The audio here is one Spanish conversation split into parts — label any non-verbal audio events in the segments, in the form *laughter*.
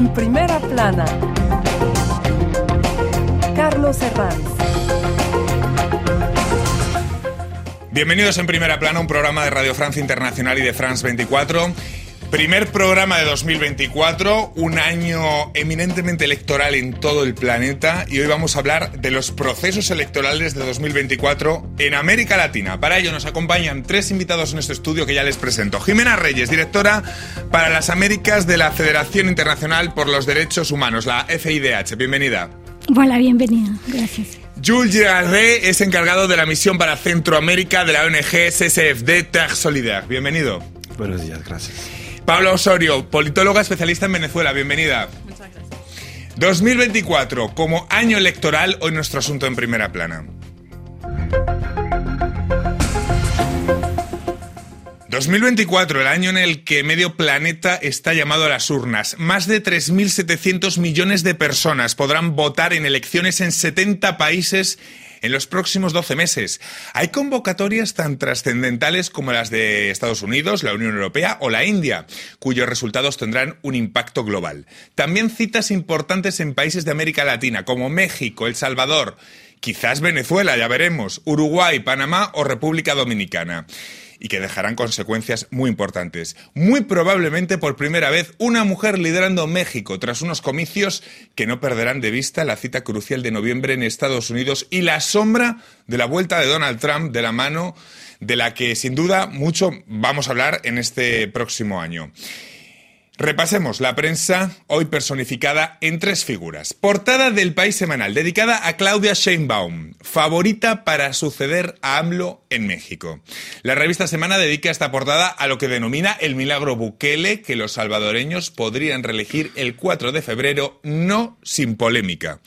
En primera plana, Carlos Herranz. Bienvenidos en Primera Plana, un programa de Radio Francia Internacional y de France 24. Primer programa de 2024, un año eminentemente electoral en todo el planeta y hoy vamos a hablar de los procesos electorales de 2024 en América Latina. Para ello nos acompañan tres invitados en este estudio que ya les presento. Jimena Reyes, directora para las Américas de la Federación Internacional por los Derechos Humanos, la FIDH. Bienvenida. Hola, bienvenida. Gracias. Jules Girardé es encargado de la misión para Centroamérica de la ONG SSFD Terre Solidaire. Bienvenido. Buenos días, gracias. Pablo Osorio, politóloga especialista en Venezuela. Bienvenida. Muchas gracias. 2024, como año electoral, hoy nuestro asunto en primera plana. 2024, el año en el que medio planeta está llamado a las urnas. Más de 3.700 millones de personas podrán votar en elecciones en 70 países en los próximos 12 meses. Hay convocatorias tan trascendentales como las de Estados Unidos, la Unión Europea o la India, cuyos resultados tendrán un impacto global. También citas importantes en países de América Latina como México, El Salvador, quizás Venezuela, ya veremos, Uruguay, Panamá o República Dominicana y que dejarán consecuencias muy importantes. Muy probablemente por primera vez una mujer liderando México tras unos comicios que no perderán de vista la cita crucial de noviembre en Estados Unidos y la sombra de la vuelta de Donald Trump de la mano de la que sin duda mucho vamos a hablar en este próximo año. Repasemos la prensa hoy personificada en tres figuras. Portada del País Semanal, dedicada a Claudia Sheinbaum, favorita para suceder a AMLO en México. La revista Semana dedica esta portada a lo que denomina el milagro Bukele, que los salvadoreños podrían reelegir el 4 de febrero, no sin polémica.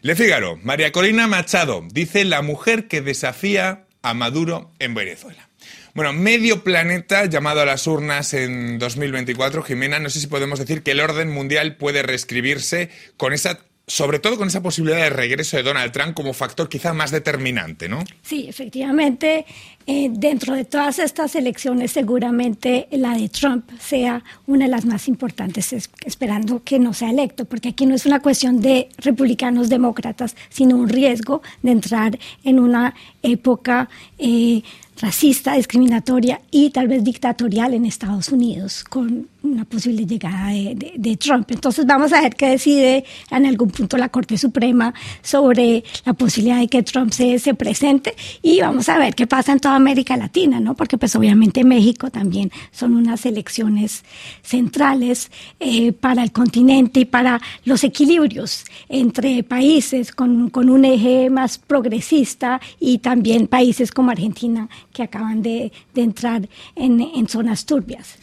Le Figaro, María Corina Machado, dice la mujer que desafía a Maduro en Venezuela. Bueno, medio planeta llamado a las urnas en 2024. Jimena, no sé si podemos decir que el orden mundial puede reescribirse con esa sobre todo con esa posibilidad de regreso de Donald Trump como factor quizá más determinante, ¿no? Sí, efectivamente, eh, dentro de todas estas elecciones seguramente la de Trump sea una de las más importantes, es, esperando que no sea electo, porque aquí no es una cuestión de republicanos demócratas, sino un riesgo de entrar en una época eh, racista, discriminatoria y tal vez dictatorial en Estados Unidos con una posible llegada de, Trump. Entonces vamos a ver qué decide en algún punto la Corte Suprema sobre la posibilidad de que Trump se, se presente y vamos a ver qué pasa en toda América Latina, ¿no? Porque pues obviamente México también son unas elecciones centrales eh, para el continente y para los equilibrios entre países con, con un eje más progresista y también países como Argentina que acaban de, de entrar en, en, zonas turbias.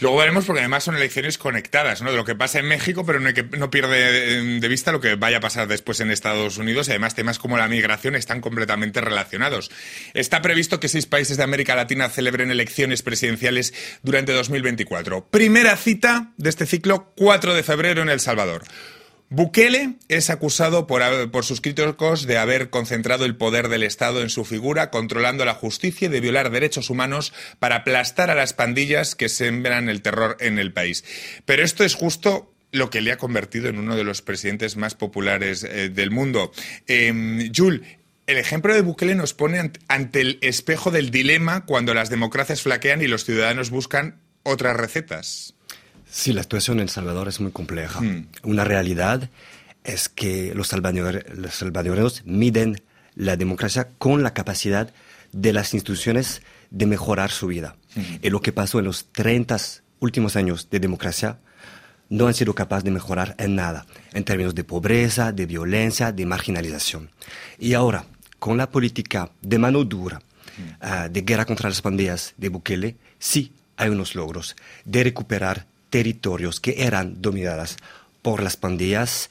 Luego veremos porque además son elecciones conectadas, ¿no? De lo que pasa en México, pero no, que, no pierde de vista lo que vaya a pasar después en Estados Unidos y además temas como la migración están completamente relacionados. Está previsto que seis países de América Latina celebren elecciones presidenciales durante 2024. Primera cita de este ciclo, 4 de febrero en El Salvador. Bukele es acusado por, sus críticos de haber concentrado el poder del Estado en su figura, controlando la justicia y de violar derechos humanos para aplastar a las pandillas que sembran el terror en el país. Pero esto es justo lo que le ha convertido en uno de los presidentes más populares eh, del mundo. Eh, Jules, el ejemplo de Bukele nos pone ante el espejo del dilema cuando las democracias flaquean y los ciudadanos buscan otras recetas. Sí, la situación en El Salvador es muy compleja. Mm. Una realidad es que los, los salvadoreños miden la democracia con la capacidad de las instituciones de mejorar su vida. Mm. Y lo que pasó en los 30 últimos años de democracia no han sido capaces de mejorar en nada, en términos de pobreza, de violencia, de marginalización. Y ahora, con la política de mano dura, mm. uh, de guerra contra las pandillas de Bukele, sí hay unos logros de recuperar territorios que eran dominadas por las pandillas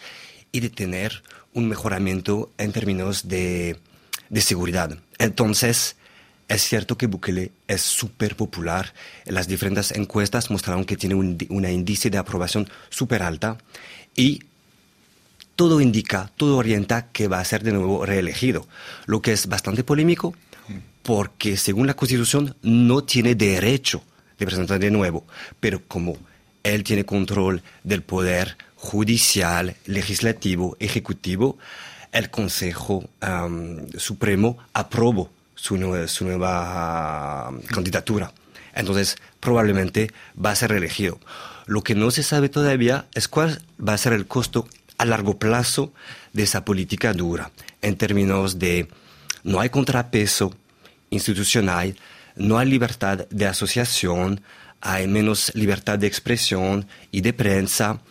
y de tener un mejoramiento en términos de, de seguridad. Entonces, es cierto que Bukele es súper popular. Las diferentes encuestas mostraron que tiene un índice de aprobación súper alta y todo indica, todo orienta que va a ser de nuevo reelegido, lo que es bastante polémico porque según la Constitución no tiene derecho de presentar de nuevo, pero como él tiene control del poder judicial, legislativo, ejecutivo, el Consejo Supremo aprobó su, nueva candidatura. Entonces, probablemente va a ser elegido. Lo que no se sabe todavía es cuál va a ser el costo a largo plazo de esa política dura, en términos de no hay contrapeso institucional, no hay libertad de asociación, hay menos libertad de expresión y de prensa,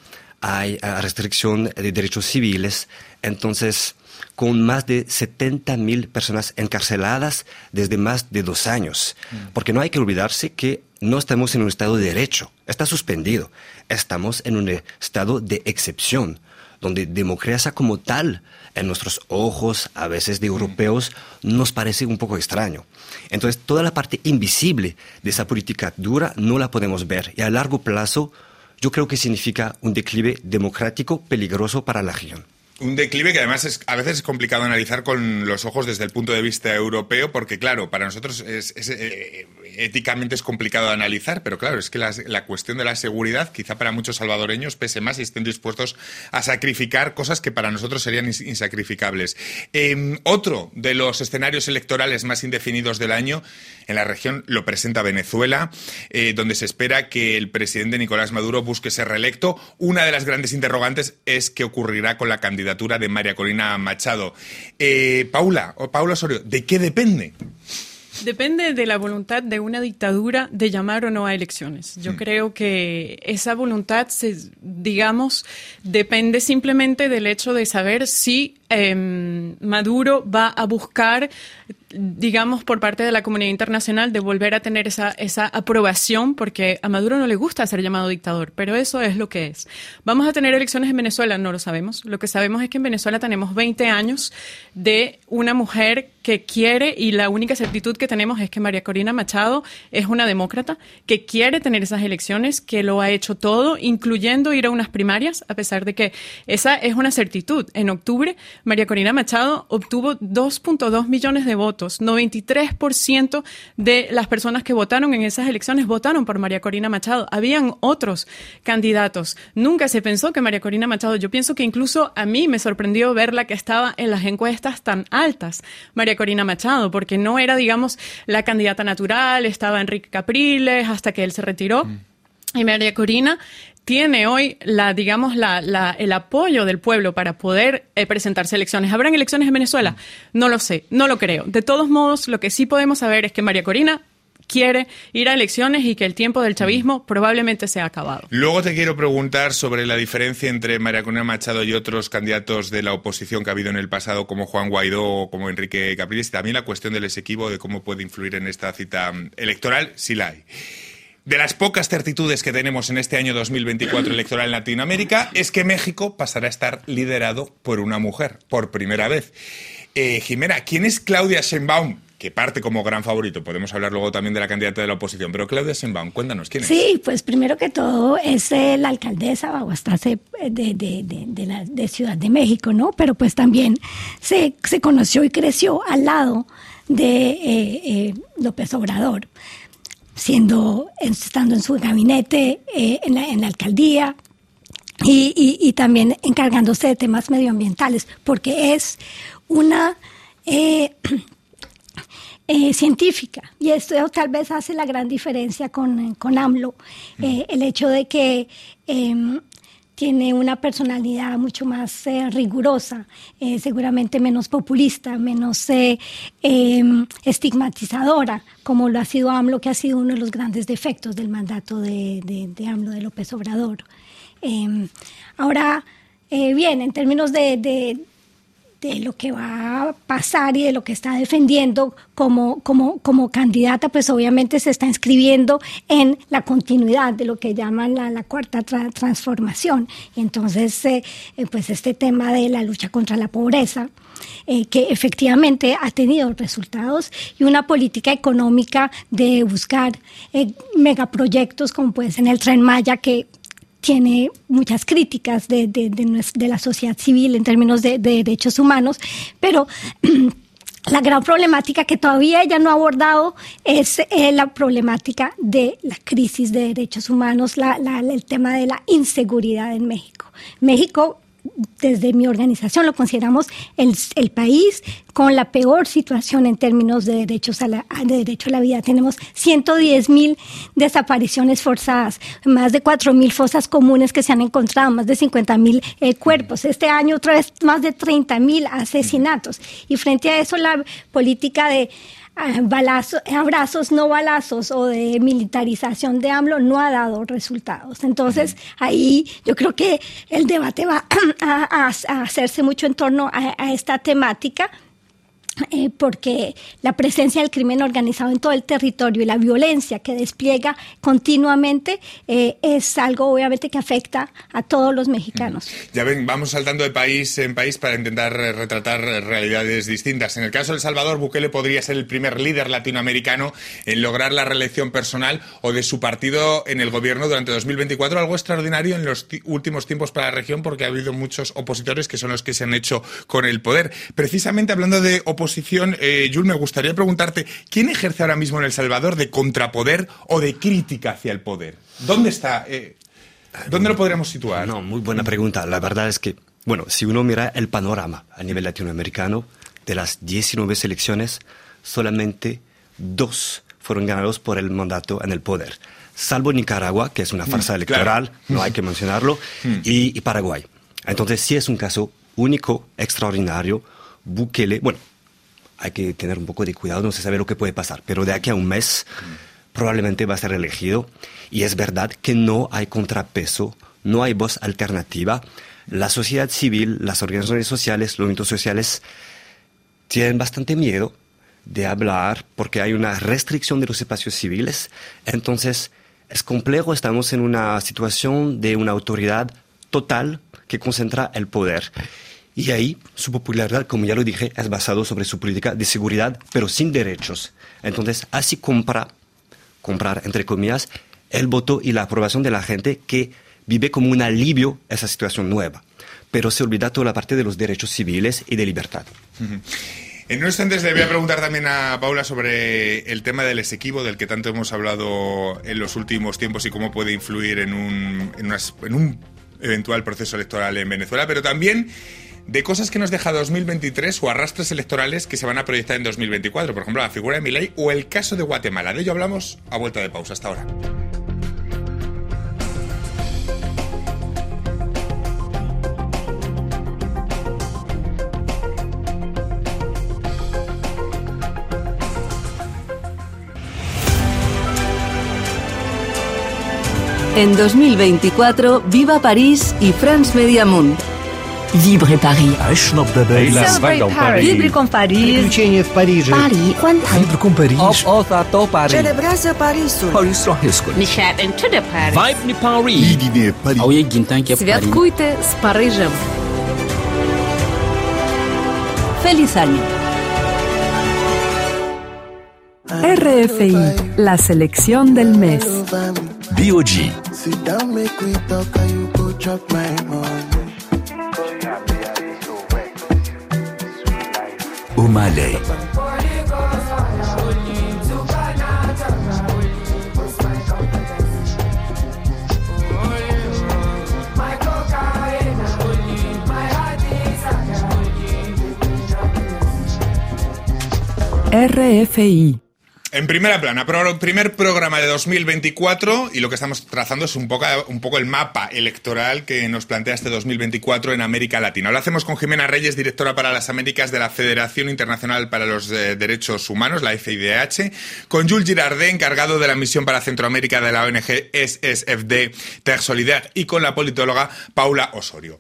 hay eh, restricción de derechos civiles. Entonces, con más de 70 mil personas encarceladas desde más de dos años. Mm. Porque no hay que olvidarse que no estamos en un estado de derecho, está suspendido. Estamos en un estado de excepción, donde democracia como tal, en nuestros ojos, a veces de europeos, nos parece un poco extraño. Entonces, toda la parte invisible de esa política dura no la podemos ver y a largo plazo yo creo que significa un declive democrático peligroso para la región. Un declive que además es, a veces es complicado analizar con los ojos desde el punto de vista europeo, porque claro, para nosotros es, eh, éticamente es complicado de analizar, pero claro, es que la, cuestión de la seguridad, quizá para muchos salvadoreños, pese más y estén dispuestos a sacrificar cosas que para nosotros serían insacrificables. Em, otro de los escenarios electorales más indefinidos del año en la región lo presenta Venezuela, eh, donde se espera que el presidente Nicolás Maduro busque ser reelecto. Una de las grandes interrogantes es qué ocurrirá con la candidatura de María Corina Machado. Eh, Paula, o Paula Osorio, ¿de qué depende? Depende de la voluntad de una dictadura de llamar o no a elecciones. Yo mm. creo que esa voluntad, se, digamos, depende simplemente del hecho de saber si em, Maduro va a buscar digamos, por parte de la comunidad internacional de volver a tener esa, esa aprobación, porque a Maduro no le gusta ser llamado dictador, pero eso es lo que es. ¿Vamos a tener elecciones en Venezuela? No lo sabemos. Lo que sabemos es que en Venezuela tenemos 20 años de una mujer que quiere, y la única certitud que tenemos es que María Corina Machado es una demócrata, que quiere tener esas elecciones, que lo ha hecho todo, incluyendo ir a unas primarias, a pesar de que esa es una certitud. En octubre, María Corina Machado obtuvo 2.2 millones de votos 93% de las personas que votaron en esas elecciones votaron por María Corina Machado. Habían otros candidatos. Nunca se pensó que María Corina Machado, yo pienso que incluso a mí me sorprendió verla que estaba en las encuestas tan altas, María Corina Machado, porque no era, digamos, la candidata natural, estaba Enrique Capriles hasta que él se retiró. Mm. Y María Corina tiene hoy la, digamos, la, el apoyo del pueblo para poder eh, presentarse elecciones. ¿Habrán elecciones en Venezuela? No lo sé, no lo creo. De todos modos, lo que sí podemos saber es que María Corina quiere ir a elecciones y que el tiempo del chavismo probablemente se ha acabado. Luego te quiero preguntar sobre la diferencia entre María Corina Machado y otros candidatos de la oposición que ha habido en el pasado, como Juan Guaidó o como Enrique Capriles, y también la cuestión del exequivo de cómo puede influir en esta cita electoral, si la hay. De las pocas certitudes que tenemos en este año 2024 electoral en Latinoamérica es que México pasará a estar liderado por una mujer, por primera vez. Eh, Jimena, ¿quién es Claudia Sheinbaum? que parte como gran favorito. Podemos hablar luego también de la candidata de la oposición, pero Claudia Sheinbaum, cuéntanos quién es. Sí, pues primero que todo es eh, la alcaldesa eh, de, de, de, la, Ciudad de México, ¿no? Pero pues también se, se conoció y creció al lado de López Obrador siendo, estando en su gabinete, eh, en, la, alcaldía, y, también encargándose de temas medioambientales, porque es una eh, *clears throat* eh, científica. Y esto tal vez hace la gran diferencia con, con AMLO, el hecho de que em, tiene una personalidad mucho más eh, rigurosa, eh, seguramente menos populista, menos eh, em, estigmatizadora, como lo ha sido AMLO, que ha sido uno de los grandes defectos del mandato de, AMLO, de López Obrador. Em, ahora, bien, en términos de, de lo que va a pasar y de lo que está defendiendo como, como, como candidata, pues obviamente se está inscribiendo en la continuidad de lo que llaman la, cuarta transformación. Y entonces, eh, eh, pues este tema de la lucha contra la pobreza, eh, que efectivamente ha tenido resultados y una política económica de buscar megaproyectos como puede ser el Tren Maya, que tiene muchas críticas de, de, de, la sociedad civil en términos de, derechos humanos, pero *clears throat* la gran problemática que todavía ella no ha abordado es eh, la problemática de la crisis de derechos humanos, el tema de la inseguridad en México. México desde mi organización lo consideramos el, el, país con la peor situación en términos de derechos a la, de derecho a la vida. Tenemos 110 mil desapariciones forzadas, más de 4 mil fosas comunes que se han encontrado, más de 50 mil eh, cuerpos. Este año otra vez más de 30 mil asesinatos. Y frente a eso la política de balazos, abrazos, no balazos o de militarización de AMLO no ha dado resultados. Entonces, ahí yo creo que el debate va *clears throat* a, hacerse mucho en torno a esta temática eh, porque la presencia del crimen organizado en todo el territorio y la violencia que despliega continuamente eh, es algo obviamente que afecta a todos los mexicanos. Ya ven, vamos saltando de país en país para intentar retratar realidades distintas. En el caso de El Salvador, Bukele podría ser el primer líder latinoamericano en lograr la reelección personal o de su partido en el gobierno durante 2024, algo extraordinario en los últimos tiempos para la región porque ha habido muchos opositores que son los que se han hecho con el poder. Precisamente hablando de posición, eh, me gustaría preguntarte, ¿quién ejerce ahora mismo en El Salvador de contrapoder o de crítica hacia el poder? ¿Dónde está? Eh, ¿Dónde lo podríamos situar? No, muy buena pregunta. La verdad es que, bueno, si uno mira el panorama a nivel latinoamericano, de las 19 elecciones, solamente dos fueron ganados por el mandato en el poder. Salvo Nicaragua, que es una mm, farsa electoral, no hay que mencionarlo, mm. y, y Paraguay. Entonces sí es un caso único, extraordinario. Bukele, bueno, hay que tener un poco de cuidado, no se sabe lo que puede pasar, pero de aquí a un mes probablemente va a ser elegido y es verdad que no hay contrapeso, no hay voz alternativa. La sociedad civil, las organizaciones sociales, los movimientos sociales tienen bastante miedo de hablar porque hay una restricción de los espacios civiles. Entonces, es complejo, estamos en una situación de una autoridad total que concentra el poder. Y ahí su popularidad, como ya lo dije, es basado sobre su política de seguridad, pero sin derechos. Entonces, así compra, comprar, entre comillas, el voto y la aprobación de la gente que vive como un alivio esa situación nueva. Pero se olvida toda la parte de los derechos civiles y de libertad. En unos instantes le voy a preguntar también a Paula sobre el tema del Esequibo, del que tanto hemos hablado en los últimos tiempos y cómo puede influir en un, en un eventual proceso electoral en Venezuela, pero también de cosas que nos deja 2023 o arrastres electorales que se van a proyectar en 2024, por ejemplo, la figura de Milei o el caso de Guatemala. De ello hablamos a vuelta de pausa hasta ahora. En 2024, viva París y France Mediamond. Libre Paris. Libre Paris. Vibrer com Paris. Приключения в Париже. Paris. Vibrer com Paris. Op Osato Paris. Celebrează Parisul. Parisul Paris. Vibe Paris. Ідіне Paris. Аує гінтанке Paris. Святкуйте Парижем. Feliz año. RFI, la selección del mes. BOG. Sit down, make we talk, and you go chop my. O'Malley RFI. En primera plana, primer programa de 2024 y lo que estamos trazando es un poco, el mapa electoral que nos plantea este 2024 en América Latina. Lo hacemos con Jimena Reyes, directora para las Américas de la Federación Internacional para los eh, Derechos Humanos, la FIDH, con Jules Girardet, encargado de la misión para Centroamérica de la ONG SSFD Terre Solidaire, y con la politóloga Paula Osorio.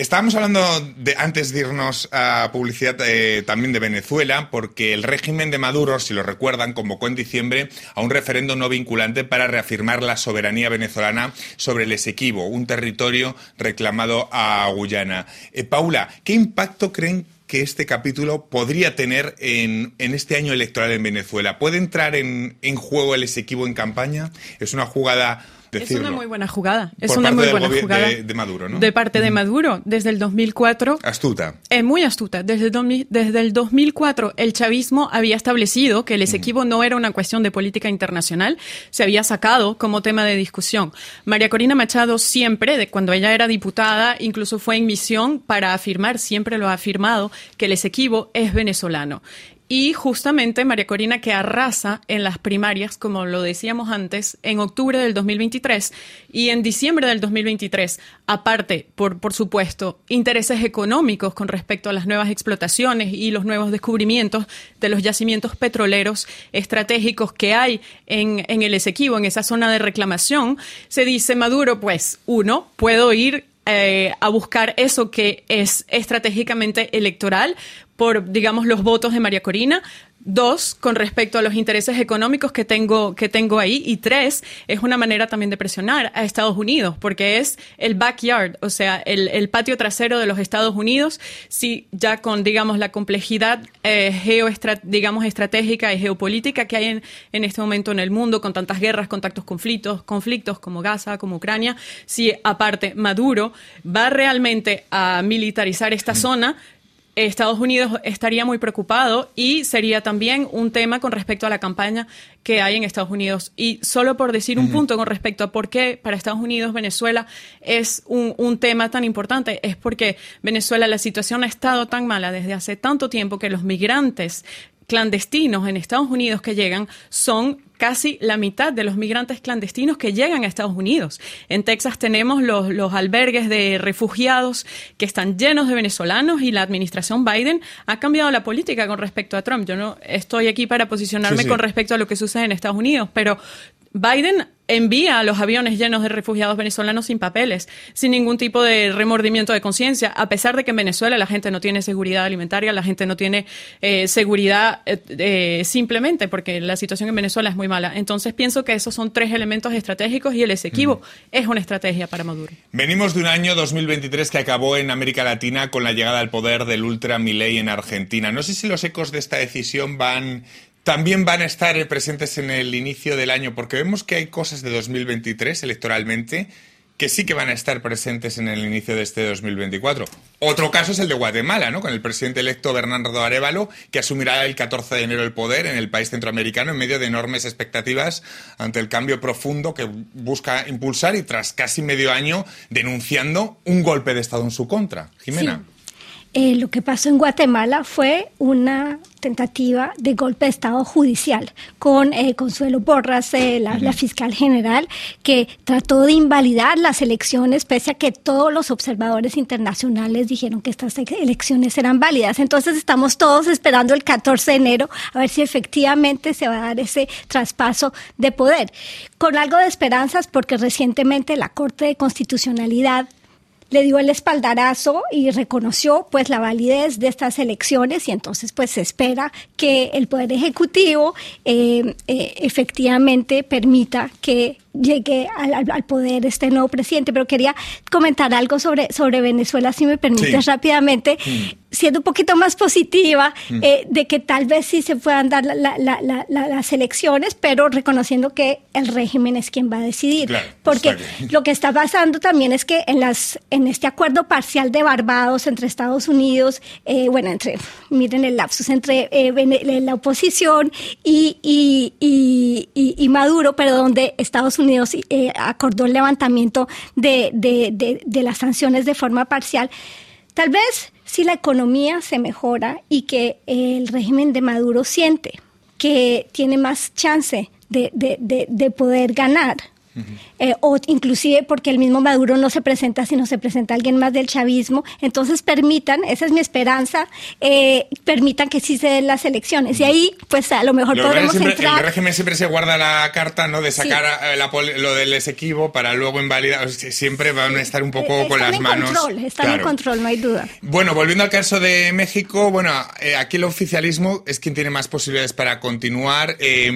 Estábamos hablando de, antes de irnos a publicidad eh, también de Venezuela, porque el régimen de Maduro, si lo recuerdan, convocó en diciembre a un referendo no vinculante para reafirmar la soberanía venezolana sobre el Esequibo, un territorio reclamado a Guyana. Eh, Paula, ¿qué impacto creen que este capítulo podría tener en, este año electoral en Venezuela? ¿Puede entrar en, en juego el Esequibo en campaña? ¿Es una jugada decirlo. Es una muy buena jugada. Es Por una muy buena jugada. de- de Maduro, ¿no? De parte de Maduro, desde el 2004. Astuta. Es muy astuta. Desde el, 2000 desde el 2004, el chavismo había establecido que el Esequibo no era una cuestión de política internacional, se había sacado como tema de discusión. María Corina Machado siempre, de cuando ella era diputada, incluso fue en misión para afirmar, siempre lo ha afirmado, que el Esequibo es venezolano. Y justamente María Corina que arrasa en las primarias, como lo decíamos antes, en octubre del 2023 y en diciembre del 2023, aparte, por, por supuesto, intereses económicos con respecto a las nuevas explotaciones y los nuevos descubrimientos de los yacimientos petroleros estratégicos que hay en, en el Esequibo, en esa zona de reclamación, se dice Maduro, pues, uno, puedo ir eh, a buscar eso que es estratégicamente electoral por, digamos, los votos de María Corina. Dos, con respecto a los intereses económicos que tengo, que tengo ahí. Y tres, es una manera también de presionar a Estados Unidos, porque es el backyard, o sea, el, el patio trasero de los Estados Unidos, si ya con, digamos, la complejidad eh, geoestra- digamos, estratégica y geopolítica que hay en, en este momento en el mundo, con tantas guerras, con tantos conflictos, conflictos como Gaza, como Ucrania, si aparte Maduro va realmente a militarizar esta zona, Estados Unidos estaría muy preocupado y sería también un tema con respecto a la campaña que hay en Estados Unidos. Y solo por decir un punto con respecto a por qué para Estados Unidos Venezuela es un, un tema tan importante, es porque Venezuela la situación ha estado tan mala desde hace tanto tiempo que los migrantes clandestinos en Estados Unidos que llegan son casi la mitad de los migrantes clandestinos que llegan a Estados Unidos. En Texas tenemos los, los albergues de refugiados que están llenos de venezolanos y la administración Biden ha cambiado la política con respecto a Trump. Yo no estoy aquí para posicionarme Sí, sí. con respecto a lo que sucede en Estados Unidos, pero Biden envía a los aviones llenos de refugiados venezolanos sin papeles, sin ningún tipo de remordimiento de conciencia, a pesar de que en Venezuela la gente no tiene seguridad alimentaria, la gente no tiene eh, seguridad eh, eh, simplemente porque la situación en Venezuela es muy mala. Entonces pienso que esos son tres elementos estratégicos y el Esequibo es una estrategia para Maduro. Venimos de un año 2023 que acabó en América Latina con la llegada al poder del ultra Milei en Argentina. No sé si los ecos de esta decisión van también van a estar presentes en el inicio del año, porque vemos que hay cosas de 2023 electoralmente que sí que van a estar presentes en el inicio de este 2024. Otro caso es el de Guatemala, ¿no? Con el presidente electo Bernardo Arevalo, que asumirá el 14 de enero el poder en el país centroamericano en medio de enormes expectativas ante el cambio profundo que busca impulsar y tras casi medio año denunciando un golpe de Estado en su contra. Jimena. Eh, lo que pasó en Guatemala fue una tentativa de golpe de Estado judicial con eh, Consuelo Borras, eh, la, la fiscal general, que trató de invalidar las elecciones, pese a que todos los observadores internacionales dijeron que estas elecciones eran válidas. Entonces estamos todos esperando el 14 de enero a ver si efectivamente se va a dar ese traspaso de poder. Con algo de esperanzas, porque recientemente la Corte de Constitucionalidad le dio el espaldarazo y reconoció pues la validez de estas elecciones y entonces pues se espera que el poder ejecutivo eh, eh, efectivamente permita que llegue al, al- al poder este nuevo presidente pero quería comentar algo sobre sobre Venezuela si me permites Sí. rápidamente siendo un poquito más positiva Mm. eh, de que tal vez sí se puedan dar la- la- la- la- la- las elecciones pero reconociendo que el régimen es quien va a decidir Claro, porque lo que está pasando también es que en las en este acuerdo parcial de Barbados entre Estados Unidos, eh, bueno, entre miren el lapsus entre eh, la oposición y, y, y- y- y Maduro, pero donde Estados Unidos eh, acordó el levantamiento de, las sanciones de forma parcial. Tal vez si la economía se mejora y que el régimen de Maduro siente que tiene más chance de poder ganar, eh, o inclusive porque el mismo Maduro no se presenta, sino se presenta alguien más del chavismo. Entonces permitan, esa es mi esperanza, eh, permitan que sí se den las elecciones. Y ahí, pues a lo mejor Lo podremos siempre- entrar. el régimen siempre se guarda la carta no de Sí. sacar a- la pol- lo del Esequibo para luego invalidar. O sea, Siempre van a estar un poco Eh, con las en manos. control, están en Claro. control, no hay duda. Bueno, volviendo al caso de México, bueno, eh, aquí el oficialismo es quien tiene más posibilidades para continuar. Eh,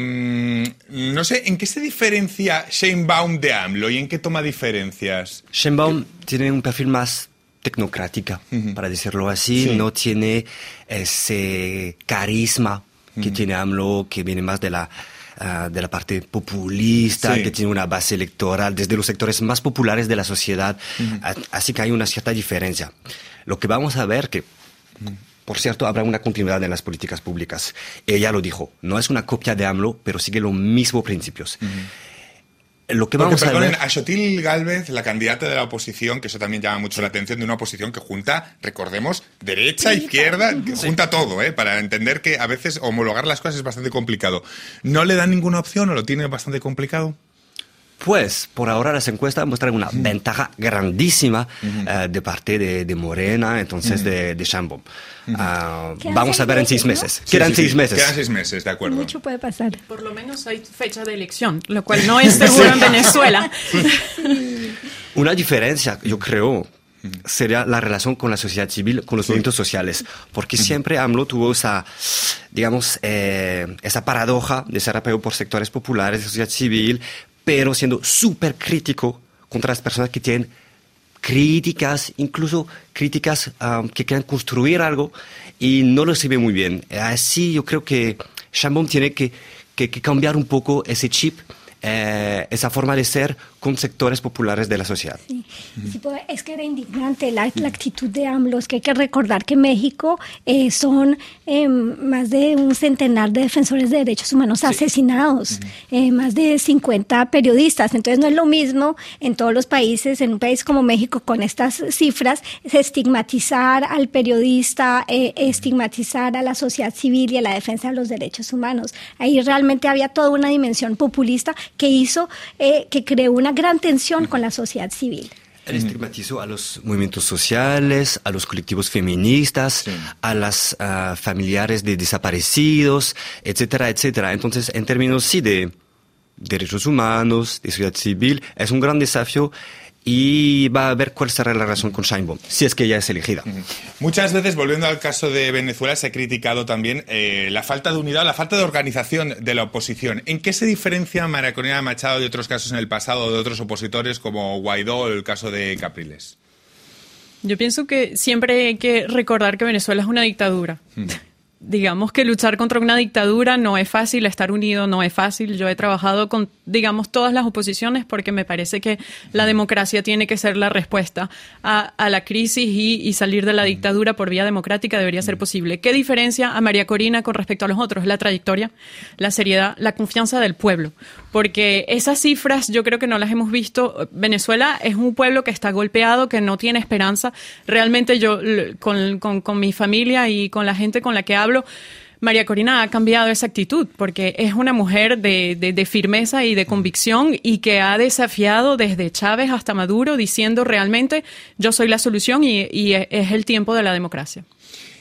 no sé, ¿en qué se diferencia Sheinbaum de AMLO y en qué toma diferencias? Sheinbaum tiene un perfil más tecnocrática, para decirlo así, Sí. no tiene ese carisma que tiene AMLO, que viene más de la ah, de la parte populista, Sí. que tiene una base electoral desde los sectores más populares de la sociedad. A- Así que hay una cierta diferencia. Lo que vamos a ver que, por cierto, habrá una continuidad en las políticas públicas. Ella lo dijo, no es una copia de AMLO, pero sigue los mismos principios. Lo que Porque, vamos a ver... a Xotil Gálvez, la candidata de la oposición, que eso también llama mucho la atención, de una oposición que junta, recordemos, derecha, izquierda, que junta todo, ¿eh? para entender que a veces homologar las cosas es bastante complicado. ¿No le dan ninguna opción o lo tiene bastante complicado? Pues por ahora las encuestas muestran una ventaja grandísima eh, de parte de, de Morena, entonces de, de Sheinbaum. Ah, vamos a ver en seis ¿no? meses. Sí, Quedan sí, seis sí, meses. Quedan seis meses, de acuerdo. Mucho puede pasar. Por lo menos hay fecha de elección, lo cual no *laughs* es seguro en Venezuela. *laughs* Una diferencia, yo creo, sería la relación con la sociedad civil, con los movimientos sociales, porque siempre AMLO tuvo esa, digamos, eh, esa paradoja de ser apoyado por sectores populares de sociedad civil, pero siendo súper crítico contra las personas que tienen críticas, incluso críticas um, que quieran construir algo y no lo se ve muy bien. Así yo creo que Sheinbaum tiene que, que- que cambiar un poco ese chip, eh, esa forma de ser con sectores populares de la sociedad. Sí, sí, pues, es que era indignante la, la actitud de AMLO. Es que hay que recordar que México eh, son eh, más de un centenar de defensores de derechos humanos asesinados, eh, más de 50 periodistas. Entonces no es lo mismo en todos los países, en un país como México con estas cifras, es estigmatizar al periodista, estigmatizar a la sociedad civil y a la defensa de los derechos humanos. Ahí realmente había toda una dimensión populista que hizo, eh, que creó una gran tensión con la sociedad civil. Él estigmatizó a los movimientos sociales, a los colectivos feministas, a las ah, familiares de desaparecidos, etcétera, etcétera. Entonces, en términos sí de derechos humanos, de sociedad civil, es un gran desafío y va a ver cuál será la relación con Sheinbaum, si es que ella es elegida. Muchas veces, volviendo al caso de Venezuela, se ha criticado también eh, la falta de unidad, la falta de organización de la oposición. ¿En qué se diferencia María Corina Machado de otros casos en el pasado de otros opositores como Guaidó o el caso de Capriles? Yo pienso que siempre hay que recordar que Venezuela es una dictadura. Digamos que luchar contra una dictadura no es fácil, estar unido no es fácil. Yo he trabajado con, digamos, todas las oposiciones porque me parece que la democracia tiene que ser la respuesta a, a la crisis y, y salir de la dictadura por vía democrática debería ser posible. ¿Qué diferencia a María Corina con respecto a los otros? La trayectoria, la seriedad, la confianza del pueblo. Porque esas cifras yo creo que no las hemos visto. Venezuela es un pueblo que está golpeado, que no tiene esperanza. Realmente yo, l- con, con- con mi familia y con la gente con la que hablo, María Corina ha cambiado esa actitud porque es una mujer de, de- de firmeza y de convicción y que ha desafiado desde Chávez hasta Maduro diciendo realmente yo soy la solución y, y es el tiempo de la democracia.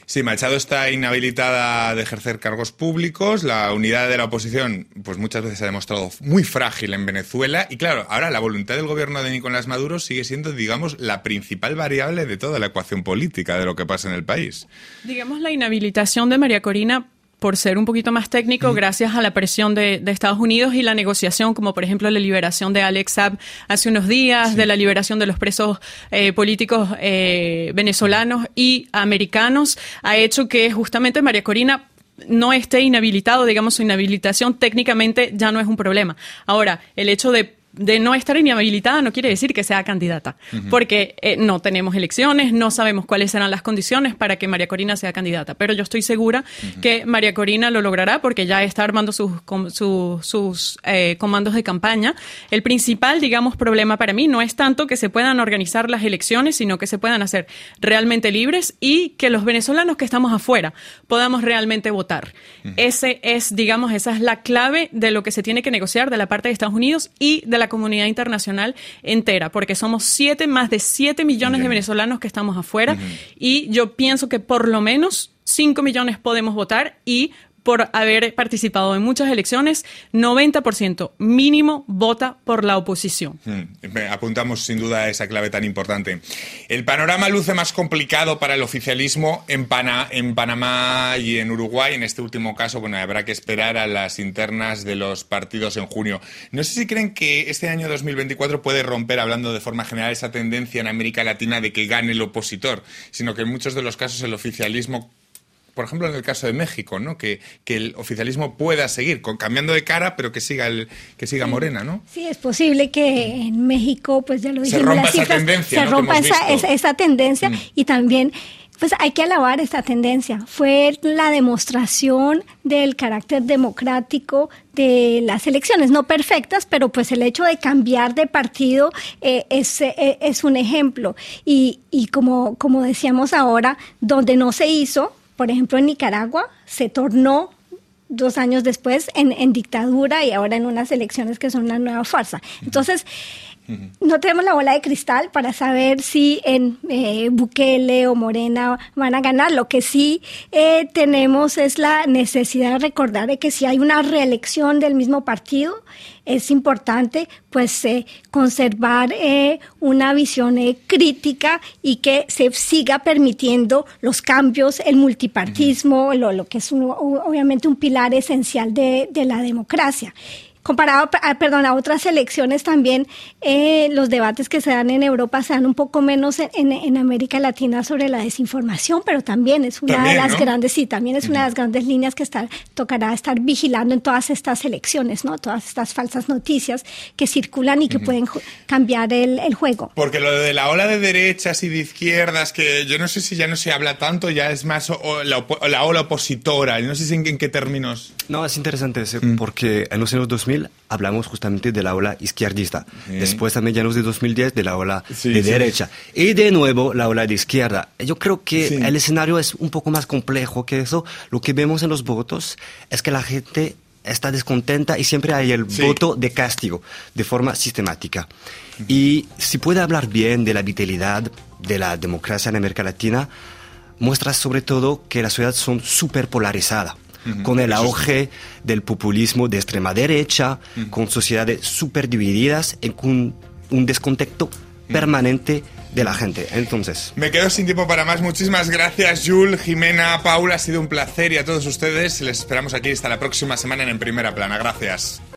Sí, Machado está inhabilitada de ejercer cargos públicos. La unidad de la oposición, pues muchas veces se ha demostrado muy frágil en Venezuela. Y claro, ahora la voluntad del gobierno de Nicolás Maduro sigue siendo, digamos, la principal variable de toda la ecuación política de lo que pasa en el país. Digamos la inhabilitación de María Corina por ser un poquito más técnico, gracias a la presión de, de Estados Unidos y la negociación, como por ejemplo la liberación de Alex Saab hace unos días, de la liberación de los presos eh, políticos eh, venezolanos y americanos, ha hecho que justamente María Corina no esté inhabilitado, digamos, su inhabilitación técnicamente ya no es un problema. Ahora, el hecho de de no estar inhabilitada no quiere decir que sea candidata, porque eh, no tenemos elecciones, no sabemos cuáles serán las condiciones para que María Corina sea candidata, pero yo estoy segura que María Corina lo logrará porque ya está armando sus, com- su- sus eh, comandos de campaña. El principal, digamos, problema para mí no es tanto que se puedan organizar las elecciones, sino que se puedan hacer realmente libres y que los venezolanos que estamos afuera podamos realmente votar. Ese es, digamos, esa es la clave de lo que se tiene que negociar de la parte de Estados Unidos y de la comunidad internacional entera, porque somos siete, más de siete millones de venezolanos que estamos afuera y yo pienso que por lo menos cinco millones podemos votar y por haber participado en muchas elecciones, 90% mínimo vota por la oposición. Mm, me- Apuntamos sin duda a esa clave tan importante. El panorama luce más complicado para el oficialismo en, en Panamá y en Uruguay. En este último caso, bueno, habrá que esperar a las internas de los partidos en junio. No sé si creen que este año 2024 puede romper, hablando de forma general, esa tendencia en América Latina de que gane el opositor, sino que en muchos de los casos el oficialismo por ejemplo, en el caso de México, ¿no? Que, que el oficialismo pueda seguir con, cambiando de cara, pero que siga el, que siga Morena, ¿no? Sí, es posible que en México, pues ya lo Se dijimos, rompa las esa tendencia, se rompa esa, esa tendencia Mm. y también pues hay que alabar esta tendencia. Fue la demostración del carácter democrático de las elecciones, no perfectas, pero pues el hecho de cambiar de partido eh, es, eh, es un ejemplo. Y, y como, como decíamos ahora, donde no se hizo, por ejemplo en Nicaragua, se tornó dos años después en, en dictadura y ahora en unas elecciones que son una nueva farsa. Entonces, no tenemos la bola de cristal para saber si en eh, Bukele o Morena van a ganar. Lo que sí eh, tenemos es la necesidad de recordar de que si hay una reelección del mismo partido, es importante pues eh, conservar eh, una visión eh, crítica y que se siga permitiendo los cambios, el multipartismo, lo, lo que es un- obviamente un pilar esencial de, de la democracia. Comparado, a- perdón, a otras elecciones también, eh, los debates que se dan en Europa se dan un poco menos en, América Latina sobre la desinformación, pero también es una También, de las ¿no? grandes, sí, también es una de las grandes líneas que está, tocará estar vigilando en todas estas elecciones, ¿no? Todas estas falsas noticias que circulan y que pueden cambiar el, el juego. Porque lo de la ola de derechas y de izquierdas, que yo no sé si ya no se habla tanto, ya es más o- o la, opo- la ola opositora, no sé si en, en qué términos. No, es interesante ese, porque en los años 2000 hablamos justamente de la ola izquierdista. Después, a medianos de 2010, de la ola Sí, de sí. derecha. Y de nuevo, la ola de izquierda. Yo creo que Sí. el escenario es un poco más complejo que eso. Lo que vemos en los votos es que la gente está descontenta y siempre hay el Sí. voto de castigo, de forma sistemática. Y si puede hablar bien de la vitalidad de la democracia en América Latina, muestra sobre todo que las ciudades son súper con el auge del populismo de extrema derecha, con sociedades súper divididas, y con un descontento permanente de la gente. Entonces, Me quedo sin tiempo para más. Muchísimas gracias, Jules, Jimena, Paula. Ha sido un placer y a todos ustedes les esperamos aquí hasta la próxima semana en En Primera Plana. Gracias.